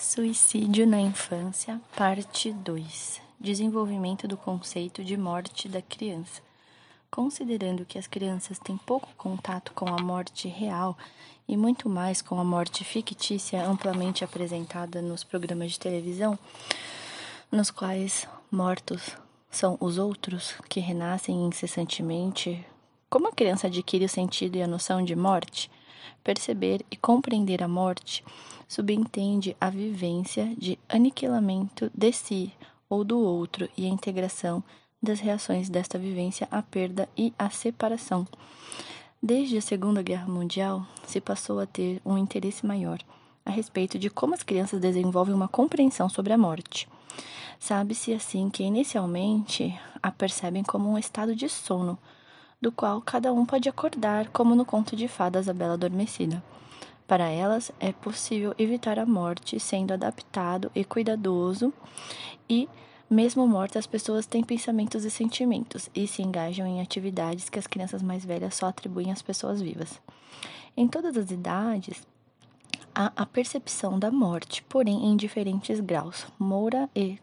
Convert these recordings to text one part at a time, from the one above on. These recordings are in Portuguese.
Suicídio na infância, parte 2. Desenvolvimento do conceito de morte da criança. Considerando que as crianças têm pouco contato com a morte real e muito mais com a morte fictícia amplamente apresentada nos programas de televisão, nos quais mortos são os outros que renascem incessantemente, como a criança adquire o sentido e a noção de morte? Perceber e compreender a morte subentende a vivência de aniquilamento de si ou do outro e a integração das reações desta vivência à perda e à separação. Desde a Segunda Guerra Mundial, se passou a ter um interesse maior a respeito de como as crianças desenvolvem uma compreensão sobre a morte. Sabe-se assim que inicialmente a percebem como um estado de sono, do qual cada um pode acordar, como no conto de fadas A Bela Adormecida. Para elas, é possível evitar a morte sendo adaptado e cuidadoso, e, mesmo mortas, as pessoas têm pensamentos e sentimentos e se engajam em atividades que as crianças mais velhas só atribuem às pessoas vivas. Em todas as idades, há a percepção da morte, porém em diferentes graus. Moura e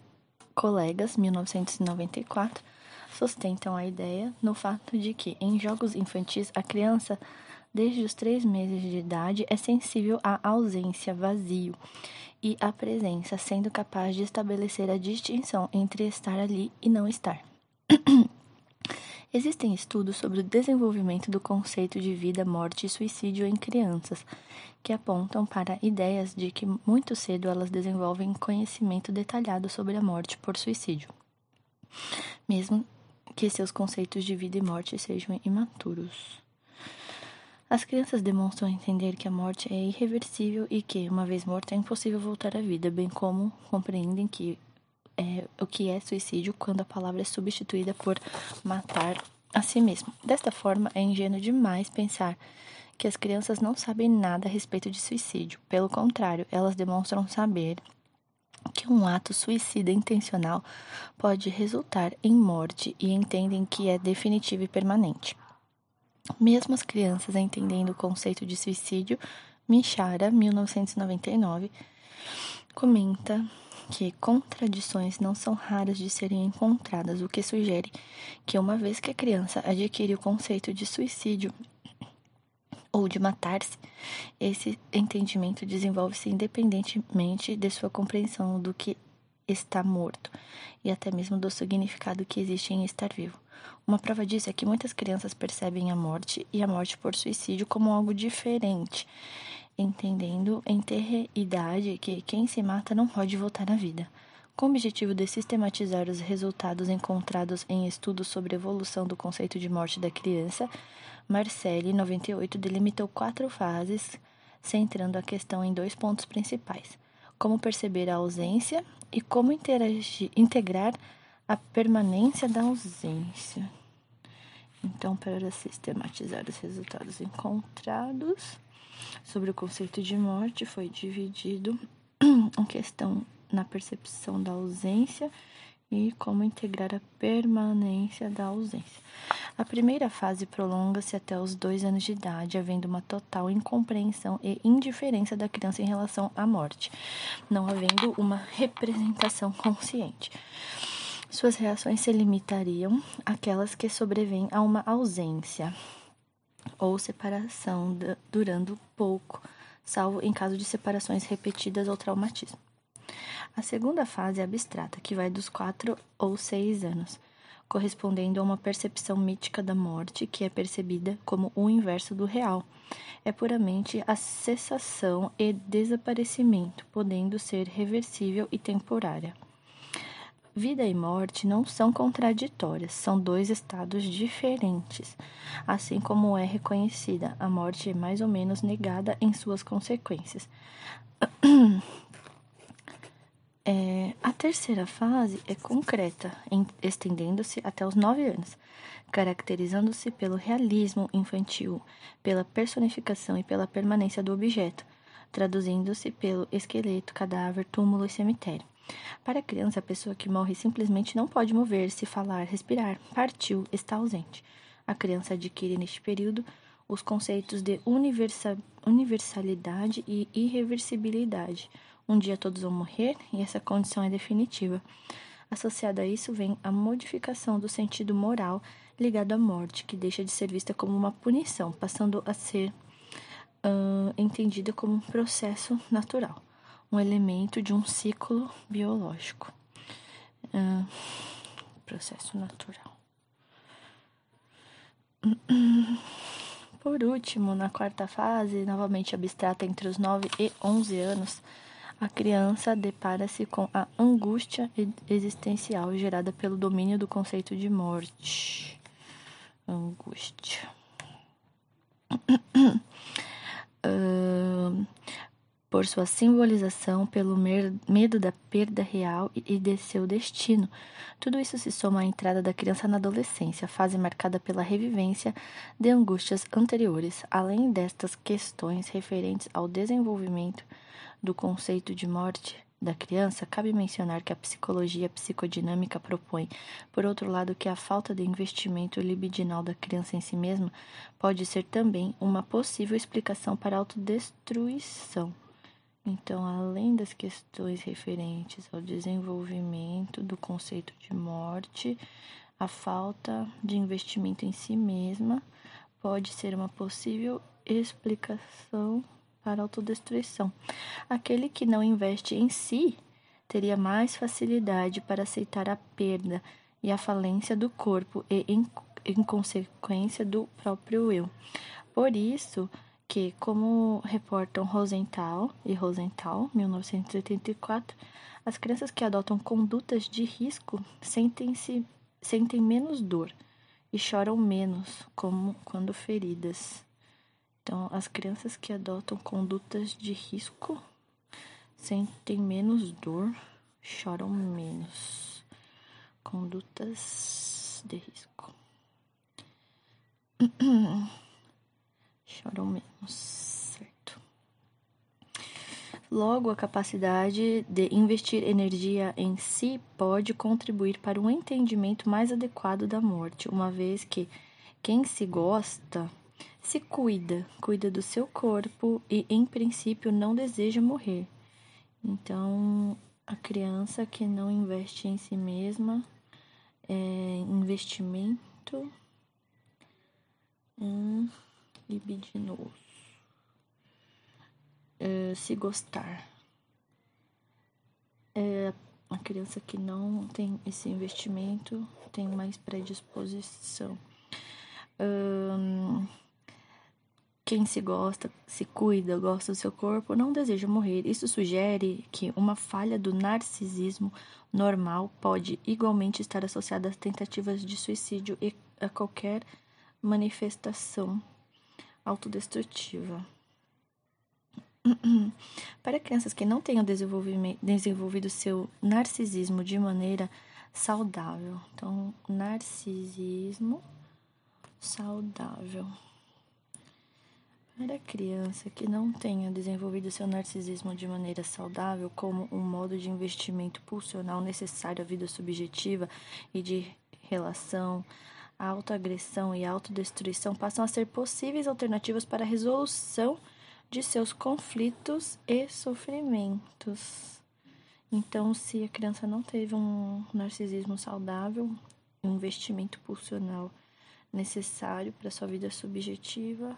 colegas, 1994, sustentam a ideia no fato de que, em jogos infantis, a criança desde os três meses de idade, é sensível à ausência, vazio e à presença, sendo capaz de estabelecer a distinção entre estar ali e não estar. Existem estudos sobre o desenvolvimento do conceito de vida, morte e suicídio em crianças, que apontam para ideias de que muito cedo elas desenvolvem conhecimento detalhado sobre a morte por suicídio, mesmo que seus conceitos de vida e morte sejam imaturos. As crianças demonstram entender que a morte é irreversível e que, uma vez morta, é impossível voltar à vida, bem como compreendem que é, o que é suicídio quando a palavra é substituída por matar a si mesmo. Desta forma, é ingênuo demais pensar que as crianças não sabem nada a respeito de suicídio. Pelo contrário, elas demonstram saber que um ato suicida intencional pode resultar em morte e entendem que é definitivo e permanente. Mesmo as crianças entendendo o conceito de suicídio, Michara, 1999, comenta que contradições não são raras de serem encontradas, o que sugere que uma vez que a criança adquire o conceito de suicídio ou de matar-se, esse entendimento desenvolve-se independentemente de sua compreensão do que está morto e até mesmo do significado que existe em estar vivo. Uma prova disso é que muitas crianças percebem a morte e a morte por suicídio como algo diferente, entendendo em ter idade que quem se mata não pode voltar à vida. Com o objetivo de sistematizar os resultados encontrados em estudos sobre a evolução do conceito de morte da criança, Marcelli, 98, delimitou quatro fases, centrando a questão em dois pontos principais: como perceber a ausência e como interagir, integrar a permanência da ausência. Então, para sistematizar os resultados encontrados sobre o conceito de morte, foi dividido em questão na percepção da ausência e como integrar a permanência da ausência. A primeira fase prolonga-se até os dois anos de idade, havendo uma total incompreensão e indiferença da criança em relação à morte, não havendo uma representação consciente. Suas reações se limitariam àquelas que sobrevêm a uma ausência ou separação durando pouco, salvo em caso de separações repetidas ou traumatismo. A segunda fase é abstrata, que vai dos quatro ou seis anos, correspondendo a uma percepção mítica da morte que é percebida como o inverso do real. É puramente a cessação e desaparecimento, podendo ser reversível e temporária. Vida e morte não são contraditórias, são dois estados diferentes. Assim como é reconhecida, a morte é mais ou menos negada em suas consequências. É, a terceira fase é concreta, estendendo-se até os nove anos, caracterizando-se pelo realismo infantil, pela personificação e pela permanência do objeto, traduzindo-se pelo esqueleto, cadáver, túmulo e cemitério. Para a criança, a pessoa que morre simplesmente não pode mover-se, falar, respirar, partiu, está ausente. A criança adquire neste período os conceitos de universalidade e irreversibilidade, Um dia todos vão morrer e essa condição é definitiva. Associada a isso vem a modificação do sentido moral ligado à morte, que deixa de ser vista como uma punição, passando a ser uh, entendida como um processo natural, um elemento de um ciclo biológico. Uh, processo natural. Por último, na quarta fase, novamente abstrata entre os 9 e 11 anos, a criança depara-se com a angústia existencial gerada pelo domínio do conceito de morte. Angústia. uh, por sua simbolização, pelo medo da perda real e de seu destino. Tudo isso se soma à entrada da criança na adolescência, fase marcada pela revivência de angústias anteriores. Além destas questões referentes ao desenvolvimento do conceito de morte da criança, cabe mencionar que a psicologia psicodinâmica propõe, por outro lado, que a falta de investimento libidinal da criança em si mesma pode ser também uma possível explicação para a autodestruição. Então, além das questões referentes ao desenvolvimento do conceito de morte, a falta de investimento em si mesma pode ser uma possível explicação para autodestruição. Aquele que não investe em si teria mais facilidade para aceitar a perda e a falência do corpo e, em, em consequência, do próprio eu. Por isso, que, como reportam Rosenthal e Rosenthal, 1984, as crianças que adotam condutas de risco sentem-se sentem menos dor e choram menos, como quando feridas. Então, as crianças que adotam condutas de risco sentem menos dor, choram menos. Condutas de risco. choram menos, certo? Logo, a capacidade de investir energia em si pode contribuir para um entendimento mais adequado da morte, uma vez que quem se gosta se cuida, cuida do seu corpo e, em princípio, não deseja morrer. Então, a criança que não investe em si mesma é investimento. Hum, libidinoso. É, se gostar. É, a criança que não tem esse investimento tem mais predisposição. Hum, quem se gosta, se cuida, gosta do seu corpo, não deseja morrer. Isso sugere que uma falha do narcisismo normal pode igualmente estar associada às tentativas de suicídio e a qualquer manifestação autodestrutiva. Para crianças que não tenham desenvolvido seu narcisismo de maneira saudável. Então, narcisismo saudável. Para criança que não tenha desenvolvido seu narcisismo de maneira saudável, como um modo de investimento pulsional necessário à vida subjetiva e de relação, a autoagressão e a autodestruição passam a ser possíveis alternativas para a resolução de seus conflitos e sofrimentos. Então, se a criança não teve um narcisismo saudável, um investimento pulsional necessário para sua vida subjetiva,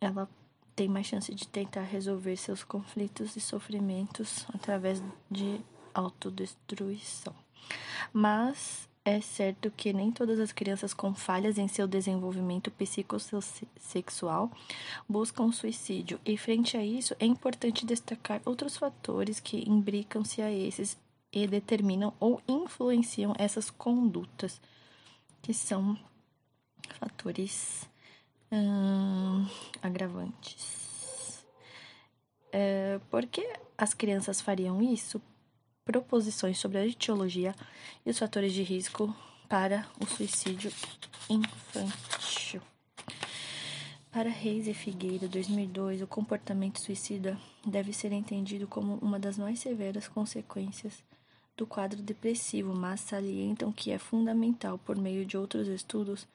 ela tem mais chance de tentar resolver seus conflitos e sofrimentos através de autodestruição. Mas é certo que nem todas as crianças com falhas em seu desenvolvimento psicossexual buscam suicídio, e frente a isso é importante destacar outros fatores que imbricam-se a esses e determinam ou influenciam essas condutas, que são fatores hum, agravantes. É, por que as crianças fariam isso? proposições sobre a etiologia e os fatores de risco para o suicídio infantil. Para Reis e Figueira, 2002, o comportamento suicida deve ser entendido como uma das mais severas consequências do quadro depressivo, mas salientam que é fundamental, por meio de outros estudos,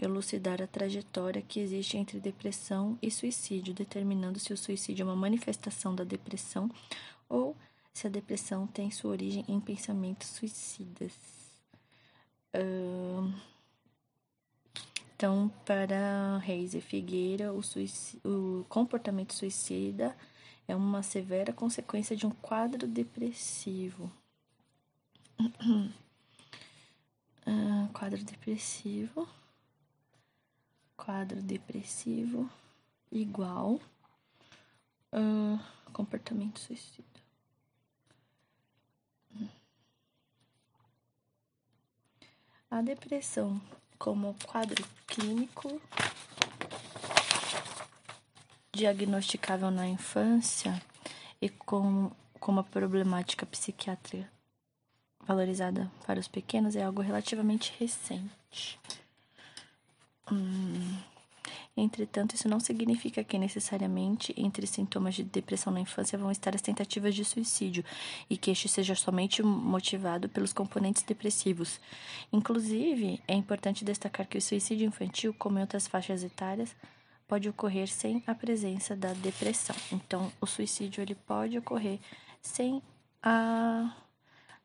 elucidar a trajetória que existe entre depressão e suicídio, determinando se o suicídio é uma manifestação da depressão ou se a depressão tem sua origem em pensamentos suicidas. Então, para Reis e Figueira, o, o comportamento suicida é uma severa consequência de um quadro depressivo. uh, quadro depressivo. Quadro depressivo igual uh, comportamento suicida. A depressão como quadro clínico diagnosticável na infância e com, com uma problemática psiquiátrica valorizada para os pequenos é algo relativamente recente. Hum, Entretanto, isso não significa que necessariamente entre sintomas de depressão na infância vão estar as tentativas de suicídio e que este seja somente motivado pelos componentes depressivos. Inclusive, é importante destacar que o suicídio infantil, como em outras faixas etárias, pode ocorrer sem a presença da depressão. Então, o suicídio ele pode ocorrer sem a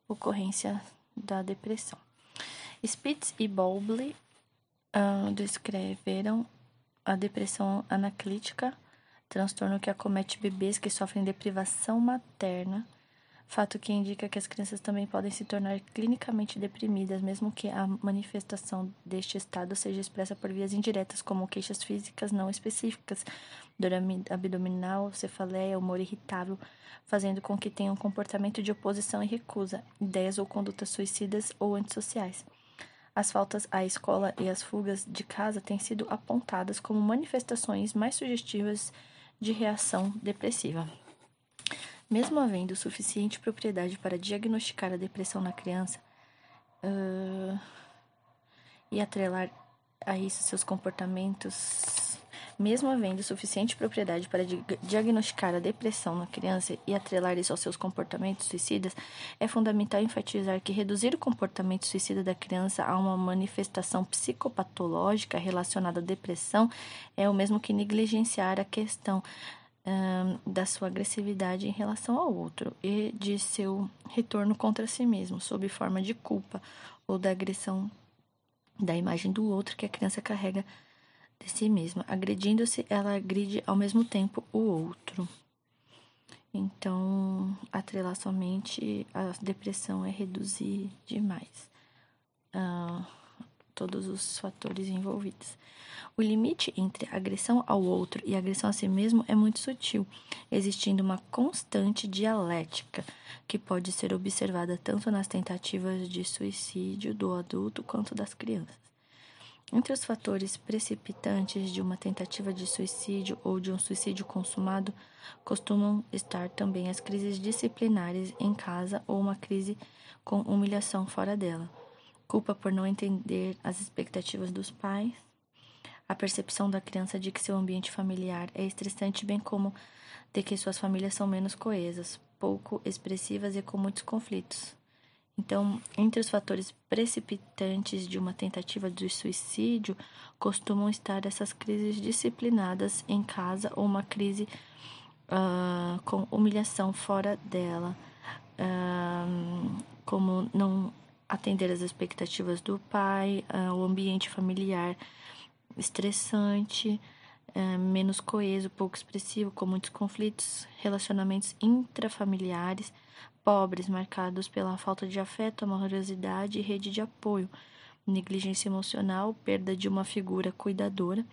ocorrência da depressão. Spitz e Bowlby uh, descreveram a depressão anaclítica, transtorno que acomete bebês que sofrem deprivação materna, fato que indica que as crianças também podem se tornar clinicamente deprimidas, mesmo que a manifestação deste estado seja expressa por vias indiretas, como queixas físicas não específicas, dor abdominal, cefaleia, humor irritável, fazendo com que tenham comportamento de oposição e recusa, ideias ou condutas suicidas ou antissociais. As faltas à escola e as fugas de casa têm sido apontadas como manifestações mais sugestivas de reação depressiva. Mesmo havendo suficiente propriedade para diagnosticar a depressão na criança uh, e atrelar a isso seus comportamentos mesmo havendo suficiente propriedade para diagnosticar a depressão na criança e atrelar isso aos seus comportamentos suicidas, é fundamental enfatizar que reduzir o comportamento suicida da criança a uma manifestação psicopatológica relacionada à depressão é o mesmo que negligenciar a questão da sua agressividade em relação ao outro e de seu retorno contra si mesmo, sob forma de culpa ou da agressão da imagem do outro que a criança carrega de si mesma. Agredindo-se, ela agride ao mesmo tempo o outro. Então, atrelar somente a depressão é reduzir demais uh, todos os fatores envolvidos. O limite entre agressão ao outro e agressão a si mesmo é muito sutil, existindo uma constante dialética que pode ser observada tanto nas tentativas de suicídio do adulto quanto das crianças. Entre os fatores precipitantes de uma tentativa de suicídio ou de um suicídio consumado, costumam estar também as crises disciplinares em casa ou uma crise com humilhação fora dela, culpa por não entender as expectativas dos pais, a percepção da criança de que seu ambiente familiar é estressante, bem como de que suas famílias são menos coesas, pouco expressivas e com muitos conflitos. Então, entre os fatores precipitantes de uma tentativa de suicídio, costumam estar essas crises disciplinadas em casa ou uma crise uh, com humilhação fora dela, uh, como não atender às expectativas do pai, uh, o ambiente familiar estressante, menos coeso, pouco expressivo, com muitos conflitos, relacionamentos intrafamiliares pobres, marcados pela falta de afeto, amorosidade e rede de apoio, negligência emocional, perda de uma figura cuidadora,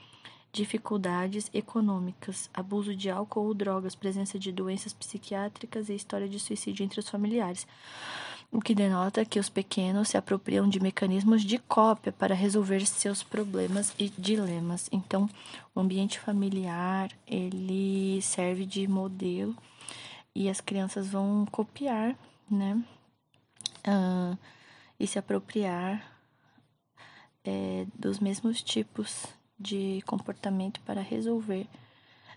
dificuldades econômicas, abuso de álcool ou drogas, presença de doenças psiquiátricas e história de suicídio entre os familiares. O que denota que os pequenos se apropriam de mecanismos de cópia para resolver seus problemas e dilemas. Então, o ambiente familiar, ele serve de modelo e as crianças vão copiar, né? Uh, e se apropriar é, dos mesmos tipos de comportamento para resolver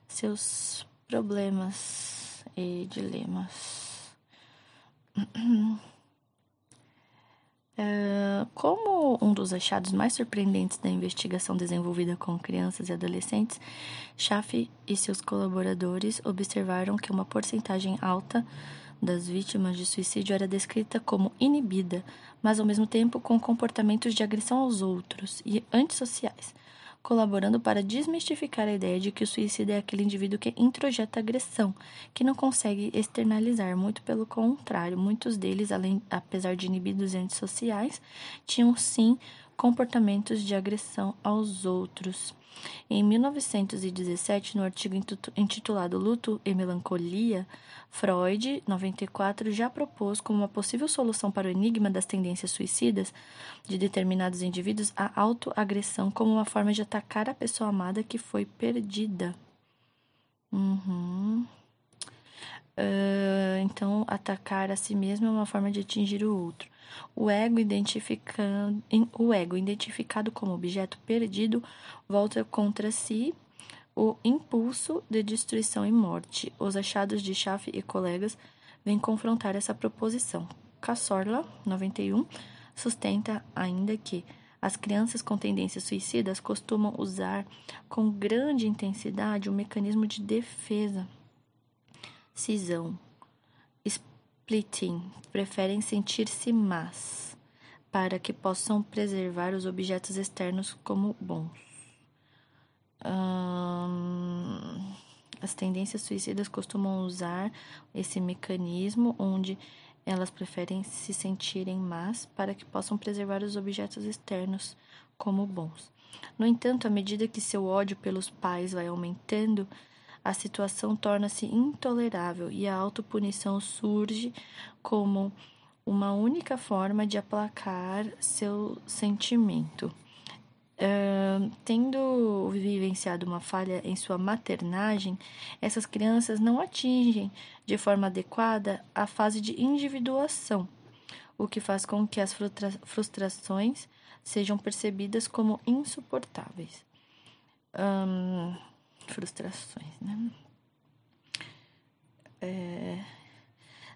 seus problemas e dilemas. Uh, como um dos achados mais surpreendentes da investigação desenvolvida com crianças e adolescentes, Schaff e seus colaboradores observaram que uma porcentagem alta das vítimas de suicídio era descrita como inibida, mas ao mesmo tempo com comportamentos de agressão aos outros e antissociais, colaborando para desmistificar a ideia de que o suicida é aquele indivíduo que introjeta agressão, que não consegue externalizar. Muito pelo contrário, muitos deles, além, apesar de inibidos e antissociais, tinham sim comportamentos de agressão aos outros. Em 1917, no artigo intitulado Luto e Melancolia, Freud, 94, já propôs como uma possível solução para o enigma das tendências suicidas de determinados indivíduos a autoagressão como uma forma de atacar a pessoa amada que foi perdida. Uhum. Uh, então, atacar a si mesmo é uma forma de atingir o outro. O ego, identificando, o ego, identificado como objeto perdido, volta contra si o impulso de destruição e morte. Os achados de Schaff e colegas vêm confrontar essa proposição. Cassorla, 91, sustenta ainda que as crianças com tendências suicidas costumam usar com grande intensidade o mecanismo de defesa. Cisão, splitting, preferem sentir-se más, para que possam preservar os objetos externos como bons. Hum, as tendências suicidas costumam usar esse mecanismo onde elas preferem se sentirem más para que possam preservar os objetos externos como bons. No entanto, à medida que seu ódio pelos pais vai aumentando, a situação torna-se intolerável e a autopunição surge como uma única forma de aplacar seu sentimento. Uh, tendo vivenciado uma falha em sua maternagem, essas crianças não atingem de forma adequada a fase de individuação, o que faz com que as frustra frustrações sejam percebidas como insuportáveis. Um, frustrações, né? É...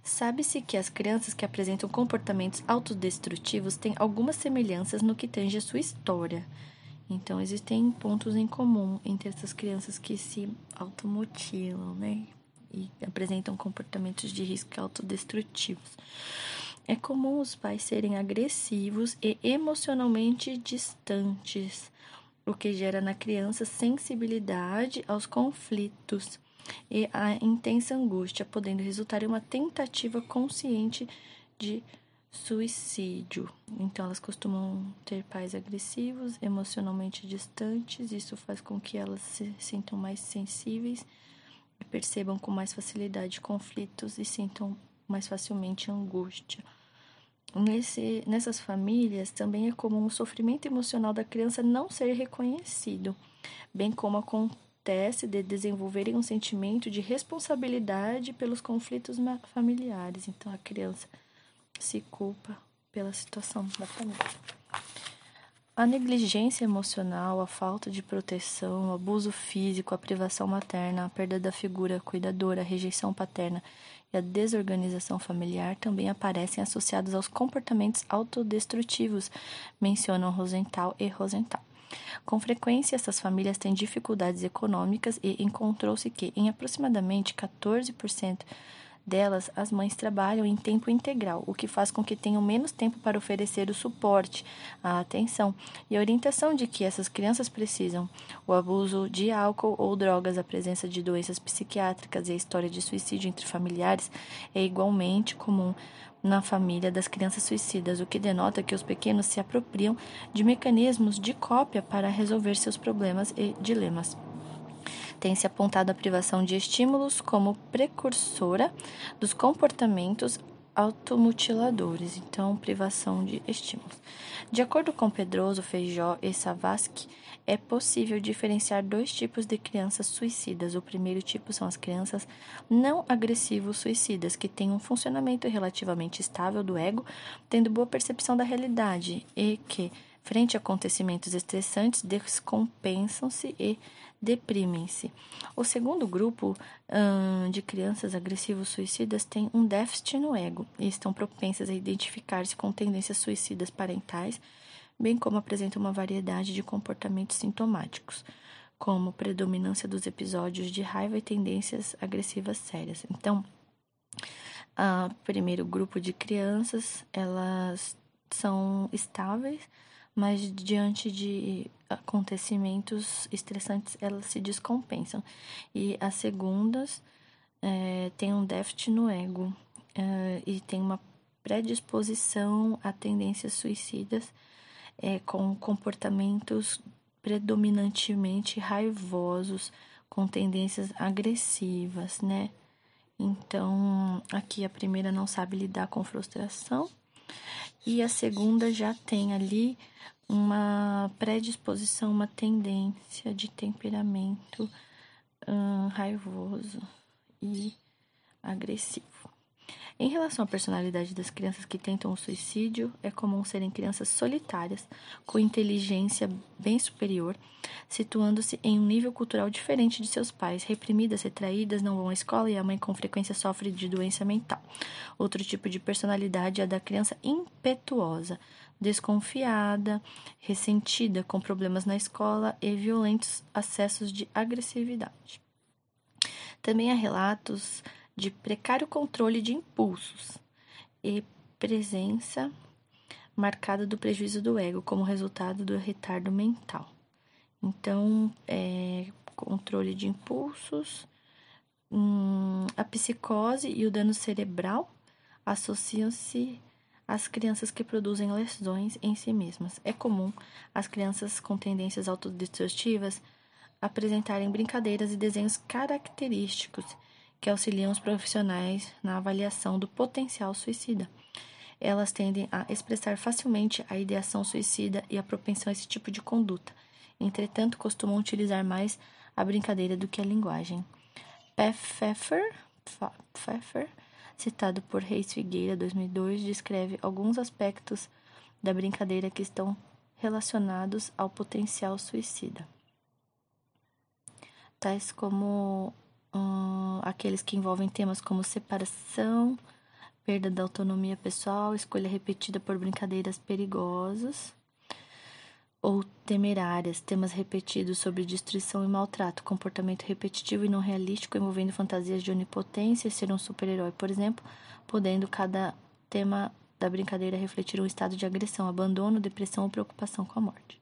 Sabe-se que as crianças que apresentam comportamentos autodestrutivos têm algumas semelhanças no que tange a sua história. Então, existem pontos em comum entre essas crianças que se automutilam, né? E apresentam comportamentos de risco autodestrutivos. É comum os pais serem agressivos e emocionalmente distantes, o que gera na criança sensibilidade aos conflitos e a intensa angústia, podendo resultar em uma tentativa consciente de suicídio. Então, elas costumam ter pais agressivos, emocionalmente distantes, isso faz com que elas se sintam mais sensíveis e percebam com mais facilidade conflitos e sintam mais facilmente angústia. Nesse, nessas famílias também é comum o sofrimento emocional da criança não ser reconhecido, bem como acontece de desenvolverem um sentimento de responsabilidade pelos conflitos familiares. Então a criança se culpa pela situação da família. A negligência emocional, a falta de proteção, o abuso físico, a privação materna, a perda da figura cuidadora, a rejeição paterna e a desorganização familiar também aparecem associados aos comportamentos autodestrutivos, mencionam Rosenthal e Rosenthal. Com frequência, essas famílias têm dificuldades econômicas e encontrou-se que, em aproximadamente 14% delas, as mães trabalham em tempo integral, o que faz com que tenham menos tempo para oferecer o suporte, a atenção e a orientação de que essas crianças precisam. O abuso de álcool ou drogas, a presença de doenças psiquiátricas e a história de suicídio entre familiares é igualmente comum na família das crianças suicidas, o que denota que os pequenos se apropriam de mecanismos de cópia para resolver seus problemas e dilemas tem-se apontado a privação de estímulos como precursora dos comportamentos automutiladores, então privação de estímulos. De acordo com Pedroso, Feijó e Savasky, é possível diferenciar dois tipos de crianças suicidas. O primeiro tipo são as crianças não agressivos suicidas, que têm um funcionamento relativamente estável do ego, tendo boa percepção da realidade e que Frente a acontecimentos estressantes, descompensam-se e deprimem-se. O segundo grupo hum, de crianças agressivos suicidas tem um déficit no ego e estão propensas a identificar-se com tendências suicidas parentais, bem como apresentam uma variedade de comportamentos sintomáticos, como predominância dos episódios de raiva e tendências agressivas sérias. Então, o primeiro grupo de crianças, elas são estáveis, mas diante de acontecimentos estressantes elas se descompensam. E as segundas é, têm um déficit no ego é, e tem uma predisposição a tendências suicidas é, com comportamentos predominantemente raivosos, com tendências agressivas, né? Então, aqui a primeira não sabe lidar com frustração e a segunda já tem ali uma predisposição, uma tendência de temperamento hum, raivoso e agressivo. Em relação à personalidade das crianças que tentam o suicídio, é comum serem crianças solitárias, com inteligência bem superior, situando-se em um nível cultural diferente de seus pais, reprimidas, retraídas, não vão à escola e a mãe com frequência sofre de doença mental. Outro tipo de personalidade é a da criança impetuosa, desconfiada, ressentida, com problemas na escola e violentos acessos de agressividade. Também há relatos de precário controle de impulsos e presença marcada do prejuízo do ego como resultado do retardo mental. Então, é, controle de impulsos, hum, a psicose e o dano cerebral associam-se às crianças que produzem lesões em si mesmas. É comum as crianças com tendências autodestrutivas apresentarem brincadeiras e desenhos característicos que auxiliam os profissionais na avaliação do potencial suicida. Elas tendem a expressar facilmente a ideação suicida e a propensão a esse tipo de conduta. Entretanto, costumam utilizar mais a brincadeira do que a linguagem. Pfeffer, Pfeffer citado por Reis Figueira, 2002, descreve alguns aspectos da brincadeira que estão relacionados ao potencial suicida, tais como hum, aqueles que envolvem temas como separação, perda da autonomia pessoal, escolha repetida por brincadeiras perigosas ou temerárias, temas repetidos sobre destruição e maltrato, comportamento repetitivo e não realístico envolvendo fantasias de onipotência ser um super-herói, por exemplo, podendo cada tema da brincadeira refletir um estado de agressão, abandono, depressão ou preocupação com a morte.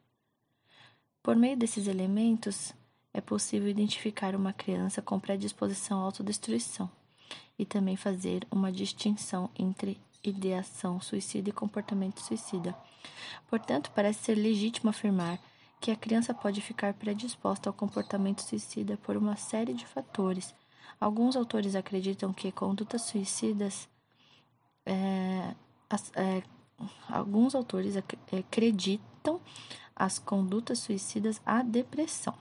Por meio desses elementos, é possível identificar uma criança com predisposição à autodestruição e também fazer uma distinção entre ideação suicida e comportamento suicida. Portanto, parece ser legítimo afirmar que a criança pode ficar predisposta ao comportamento suicida por uma série de fatores. Alguns autores acreditam que condutas suicidas. É, é, alguns autores acreditam as condutas suicidas à depressão.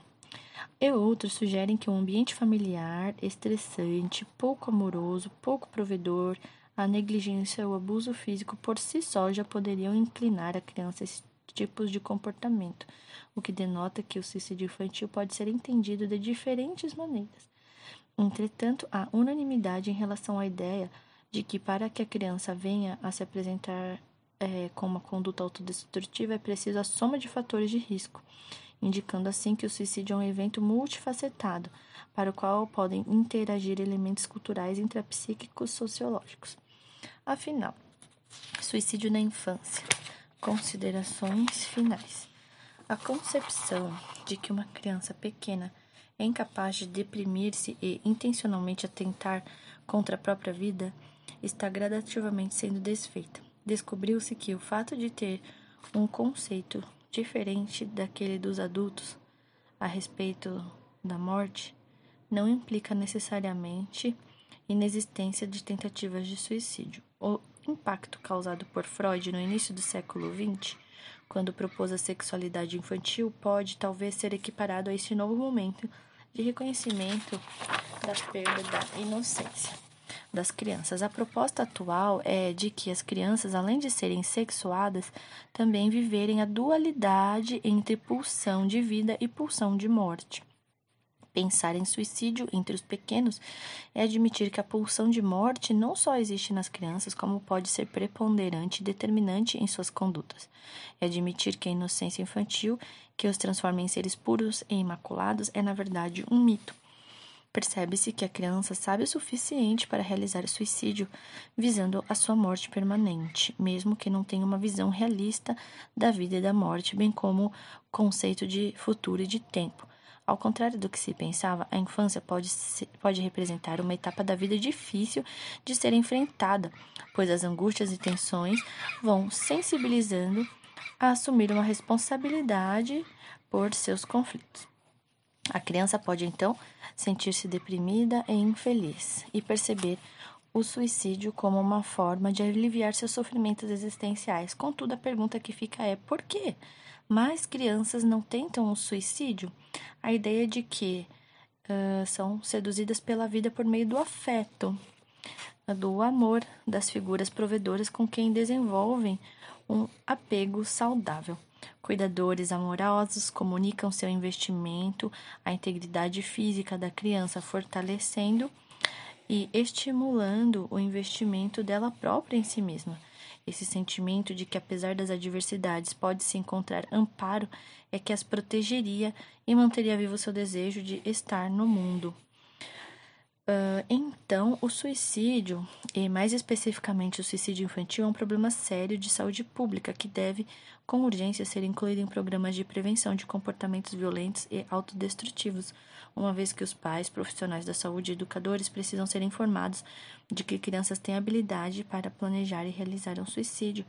E outros sugerem que um ambiente familiar estressante, pouco amoroso, pouco provedor, a negligência ou abuso físico por si só já poderiam inclinar a criança a esses tipos de comportamento, o que denota que o suicídio infantil pode ser entendido de diferentes maneiras. Entretanto, há unanimidade em relação à ideia de que para que a criança venha a se apresentar é, com uma conduta autodestrutiva é preciso a soma de fatores de risco indicando assim que o suicídio é um evento multifacetado, para o qual podem interagir elementos culturais, intrapsíquicos, sociológicos. Afinal, suicídio na infância. Considerações finais. A concepção de que uma criança pequena é incapaz de deprimir-se e intencionalmente atentar contra a própria vida está gradativamente sendo desfeita. Descobriu-se que o fato de ter um conceito diferente daquele dos adultos a respeito da morte, não implica necessariamente inexistência de tentativas de suicídio. O impacto causado por Freud no início do século XX, quando propôs a sexualidade infantil, pode talvez ser equiparado a esse novo momento de reconhecimento da perda da inocência. das crianças. A proposta atual é de que as crianças, além de serem sexuadas, também viverem a dualidade entre pulsão de vida e pulsão de morte. Pensar em suicídio entre os pequenos é admitir que a pulsão de morte não só existe nas crianças, como pode ser preponderante e determinante em suas condutas. É admitir que a inocência infantil, que os transforma em seres puros e imaculados, é na verdade um mito. Percebe-se que a criança sabe o suficiente para realizar suicídio, visando a sua morte permanente, mesmo que não tenha uma visão realista da vida e da morte, bem como conceito de futuro e de tempo. Ao contrário do que se pensava, a infância pode, ser, pode representar uma etapa da vida difícil de ser enfrentada, pois as angústias e tensões vão sensibilizando a assumir uma responsabilidade por seus conflitos. A criança pode então sentir-se deprimida e infeliz e perceber o suicídio como uma forma de aliviar seus sofrimentos existenciais. Contudo, a pergunta que fica é: por quê? Mais crianças não tentam o suicídio? a ideia de que uh, são seduzidas pela vida por meio do afeto, do amor das figuras provedoras com quem desenvolvem um apego saudável. Cuidadores amorosos comunicam seu investimento, a integridade física da criança, fortalecendo e estimulando o investimento dela própria em si mesma. Esse sentimento de que, apesar das adversidades, pode-se encontrar amparo é que as protegeria e manteria vivo seu desejo de estar no mundo. Uh, então, o suicídio, e mais especificamente o suicídio infantil, é um problema sério de saúde pública que deve, com urgência, ser incluído em programas de prevenção de comportamentos violentos e autodestrutivos, uma vez que os pais, profissionais da saúde e educadores precisam ser informados de que crianças têm habilidade para planejar e realizar um suicídio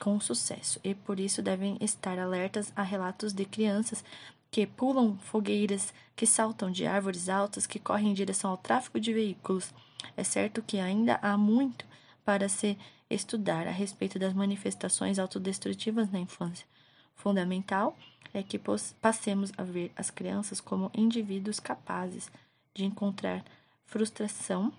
com sucesso, e por isso devem estar alertas a relatos de crianças que pulam fogueiras, que saltam de árvores altas, que correm em direção ao tráfego de veículos. É certo que ainda há muito para se estudar a respeito das manifestações autodestrutivas na infância. Fundamental é que passemos a ver as crianças como indivíduos capazes de encontrar frustração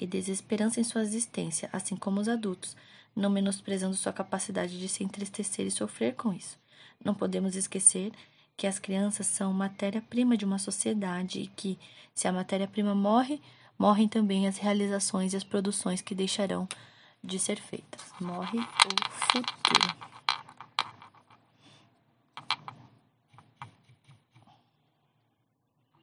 e desesperança em sua existência, assim como os adultos, não menosprezando sua capacidade de se entristecer e sofrer com isso. Não podemos esquecer que as crianças são matéria-prima de uma sociedade e que, se a matéria-prima morre, morrem também as realizações e as produções que deixarão de ser feitas. Morre o futuro.